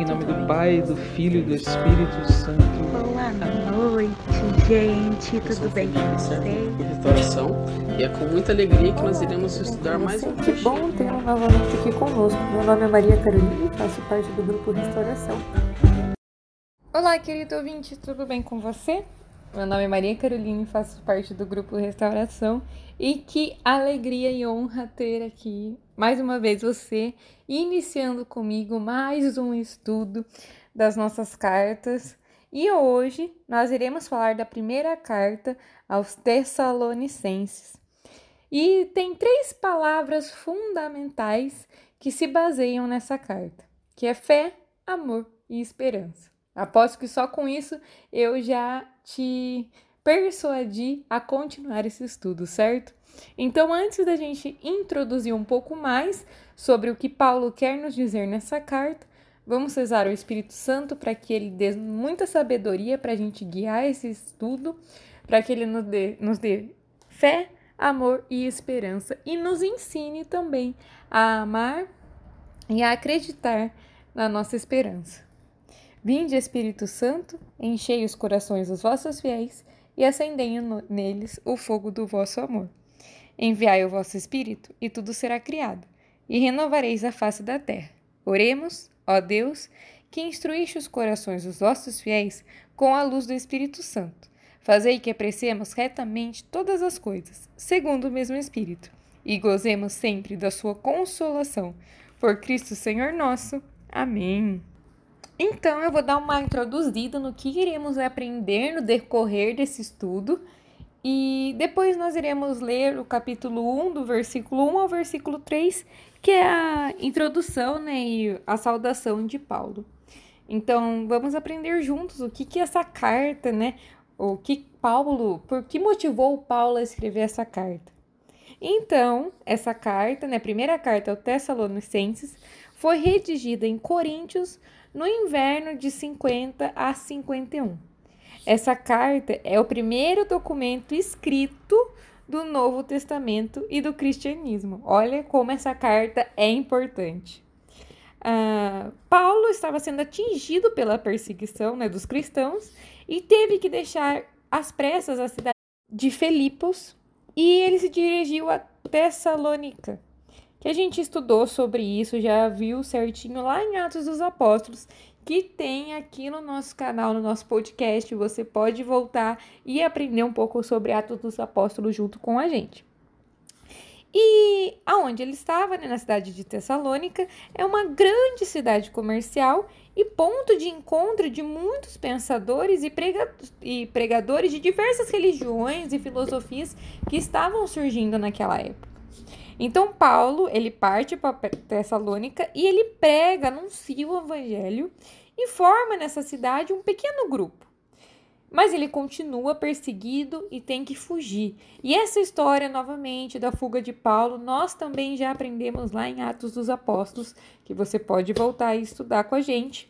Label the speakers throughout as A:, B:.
A: Em nome do Pai, do Filho e do Espírito Santo.
B: Boa noite, gente. Tudo bem com vocês?
C: Restauração e é com muita alegria que nós iremos estudar mais um
D: Que bom tê-lo novamente aqui conosco. Meu nome é Maria Carolina e faço parte do grupo Restauração.
E: Olá, querido ouvinte, tudo bem com você? Meu nome é Maria Carolina e faço parte do grupo Restauração. E que alegria e honra ter aqui mais uma vez você iniciando comigo mais um estudo das nossas cartas. E hoje nós iremos falar da primeira carta aos Tessalonicenses. E tem três palavras fundamentais que se baseiam nessa carta, que é fé, amor e esperança. Aposto que só com isso eu já te persuadi a continuar esse estudo, certo? Então, antes da gente introduzir um pouco mais sobre o que Paulo quer nos dizer nessa carta, vamos rezar o Espírito Santo para que ele dê muita sabedoria para a gente guiar esse estudo, para que ele nos dê, nos dê fé, amor e esperança e nos ensine também a amar e a acreditar na nossa esperança. Vinde, Espírito Santo, enchei os corações dos vossos fiéis e acendei neles o fogo do vosso amor. Enviai o vosso Espírito, e tudo será criado, e renovareis a face da terra. Oremos, ó Deus, que instruíste os corações dos vossos fiéis com a luz do Espírito Santo. Fazei que apreciemos retamente todas as coisas, segundo o mesmo Espírito, e gozemos sempre da sua consolação. Por Cristo Senhor nosso. Amém. Então, eu vou dar uma introduzida no que iremos aprender no decorrer desse estudo. E depois nós iremos ler o capítulo 1, do versículo 1 ao versículo 3, que é a introdução né, e a saudação de Paulo. Então, vamos aprender juntos o que, que é essa carta, né? O que Paulo, por que motivou Paulo a escrever essa carta? Então, essa carta, né, a primeira carta ao Tessalonicenses, foi redigida em Coríntios no inverno de 50 a 51. Essa carta é o primeiro documento escrito do Novo Testamento e do cristianismo. Olha como essa carta é importante. Ah, Paulo estava sendo atingido pela perseguição né, dos cristãos e teve que deixar às pressas a cidade de Filipos e ele se dirigiu a Tessalônica, que a gente estudou sobre isso, já viu certinho lá em Atos dos Apóstolos, que tem aqui no nosso canal, no nosso podcast. Você pode voltar e aprender um pouco sobre Atos dos Apóstolos junto com a gente. E aonde ele estava, né, na cidade de Tessalônica, é uma grande cidade comercial e ponto de encontro de muitos pensadores e, prega e pregadores de diversas religiões e filosofias que estavam surgindo naquela época. Então Paulo, ele parte para Tessalônica e ele prega, anuncia o evangelho e forma nessa cidade um pequeno grupo. Mas ele continua perseguido e tem que fugir. E essa história, novamente, da fuga de Paulo, nós também já aprendemos lá em Atos dos Apóstolos, que você pode voltar e estudar com a gente.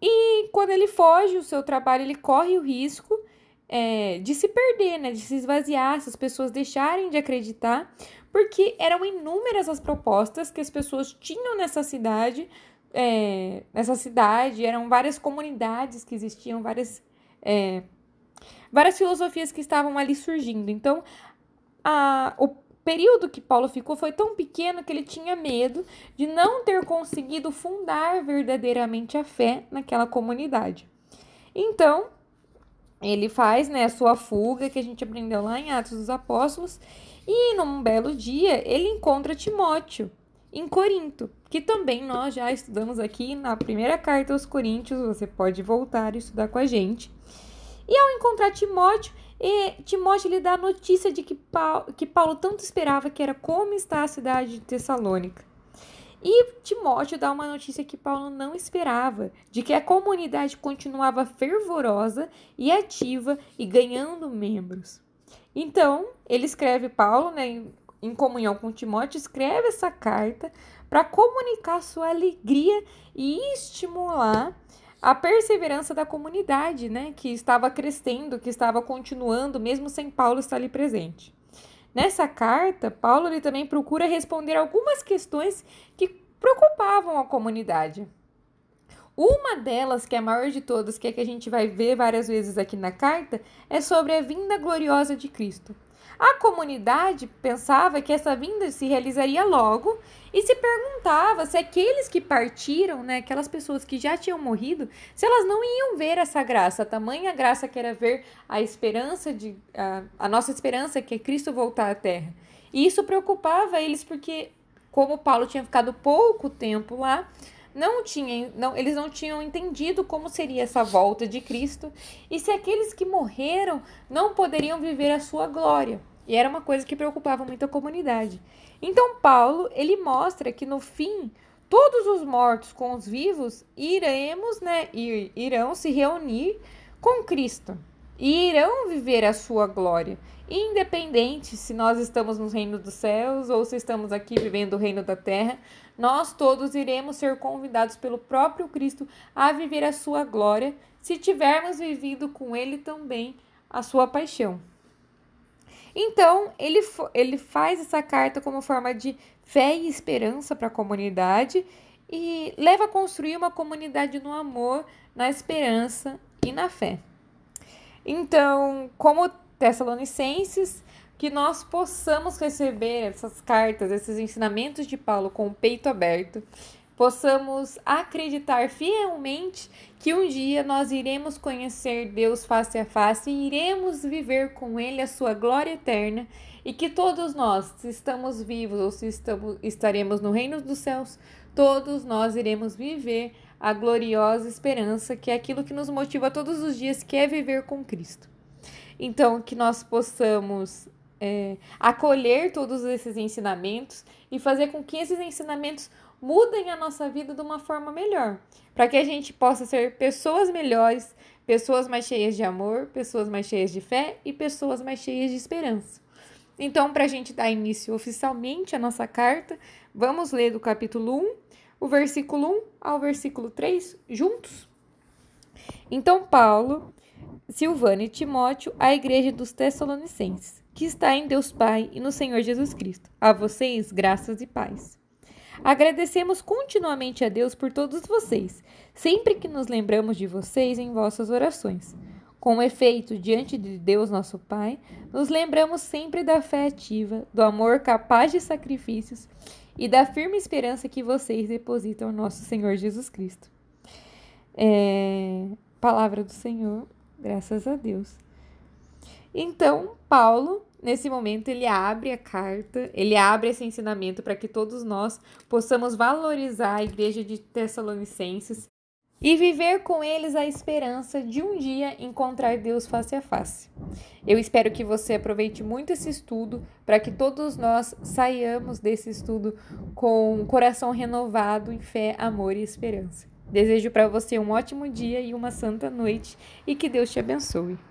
E: E quando ele foge, o seu trabalho, ele corre o risco é, de se perder, né? De se esvaziar, se as pessoas deixarem de acreditar, porque eram inúmeras as propostas que as pessoas tinham nessa cidade. É, nessa cidade, eram várias comunidades que existiam, várias é, várias filosofias que estavam ali surgindo. Então, a, o período que Paulo ficou foi tão pequeno que ele tinha medo de não ter conseguido fundar verdadeiramente a fé naquela comunidade. Então, ele faz né, a sua fuga, que a gente aprendeu lá em Atos dos Apóstolos, e num belo dia ele encontra Timóteo em Corinto, que também nós já estudamos aqui na primeira carta aos Coríntios, você pode voltar e estudar com a gente. E ao encontrar Timóteo, e Timóteo lhe dá a notícia de que Paulo, que Paulo tanto esperava, que era como está a cidade de Tessalônica. E Timóteo dá uma notícia que Paulo não esperava, de que a comunidade continuava fervorosa e ativa e ganhando membros. Então, ele escreve Paulo, né, em comunhão com Timóteo, escreve essa carta para comunicar sua alegria e estimular a perseverança da comunidade, né, que estava crescendo, que estava continuando, mesmo sem Paulo estar ali presente. Nessa carta, Paulo ele também procura responder algumas questões que preocupavam a comunidade. Uma delas, que é a maior de todas, que é que a gente vai ver várias vezes aqui na carta, é sobre a vinda gloriosa de Cristo. A comunidade pensava que essa vinda se realizaria logo e se perguntava se aqueles que partiram, né, aquelas pessoas que já tinham morrido, se elas não iam ver essa graça, a tamanha graça que era ver a esperança de a, a nossa esperança que é Cristo voltar à terra. E isso preocupava eles porque como Paulo tinha ficado pouco tempo lá, não tinha, não, eles não tinham entendido como seria essa volta de Cristo e se aqueles que morreram não poderiam viver a sua glória. E era uma coisa que preocupava muito a comunidade. Então Paulo, ele mostra que no fim, todos os mortos com os vivos iremos, né, ir, irão se reunir com Cristo e irão viver a sua glória, independente se nós estamos no reino dos céus ou se estamos aqui vivendo o reino da terra, nós todos iremos ser convidados pelo próprio Cristo a viver a sua glória, se tivermos vivido com ele também a sua paixão. Então, ele, ele faz essa carta como forma de fé e esperança para a comunidade e leva a construir uma comunidade no amor, na esperança e na fé. Então, como Tessalonicenses, que nós possamos receber essas cartas, esses ensinamentos de Paulo com o peito aberto possamos acreditar fielmente que um dia nós iremos conhecer Deus face a face e iremos viver com Ele a sua glória eterna e que todos nós, se estamos vivos ou se estamos, estaremos no reino dos céus, todos nós iremos viver a gloriosa esperança, que é aquilo que nos motiva todos os dias, que é viver com Cristo. Então, que nós possamos é, acolher todos esses ensinamentos e fazer com que esses ensinamentos mudem a nossa vida de uma forma melhor, para que a gente possa ser pessoas melhores, pessoas mais cheias de amor, pessoas mais cheias de fé e pessoas mais cheias de esperança. Então, para a gente dar início oficialmente à nossa carta, vamos ler do capítulo 1, o versículo 1 ao versículo 3 juntos? Então, Paulo, Silvano e Timóteo, a igreja dos Tessalonicenses, que está em Deus Pai e no Senhor Jesus Cristo. A vocês, graças e paz. Agradecemos continuamente a Deus por todos vocês, sempre que nos lembramos de vocês em vossas orações. Com efeito, diante de Deus nosso Pai, nos lembramos sempre da fé ativa, do amor capaz de sacrifícios e da firme esperança que vocês depositam no nosso Senhor Jesus Cristo. É... Palavra do Senhor, graças a Deus. Então, Paulo nesse momento ele abre a carta, ele abre esse ensinamento para que todos nós possamos valorizar a igreja de Tessalonicenses e viver com eles a esperança de um dia encontrar Deus face a face. Eu espero que você aproveite muito esse estudo para que todos nós saiamos desse estudo com um coração renovado em fé, amor e esperança. Desejo para você um ótimo dia e uma santa noite e que Deus te abençoe.